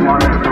everyone.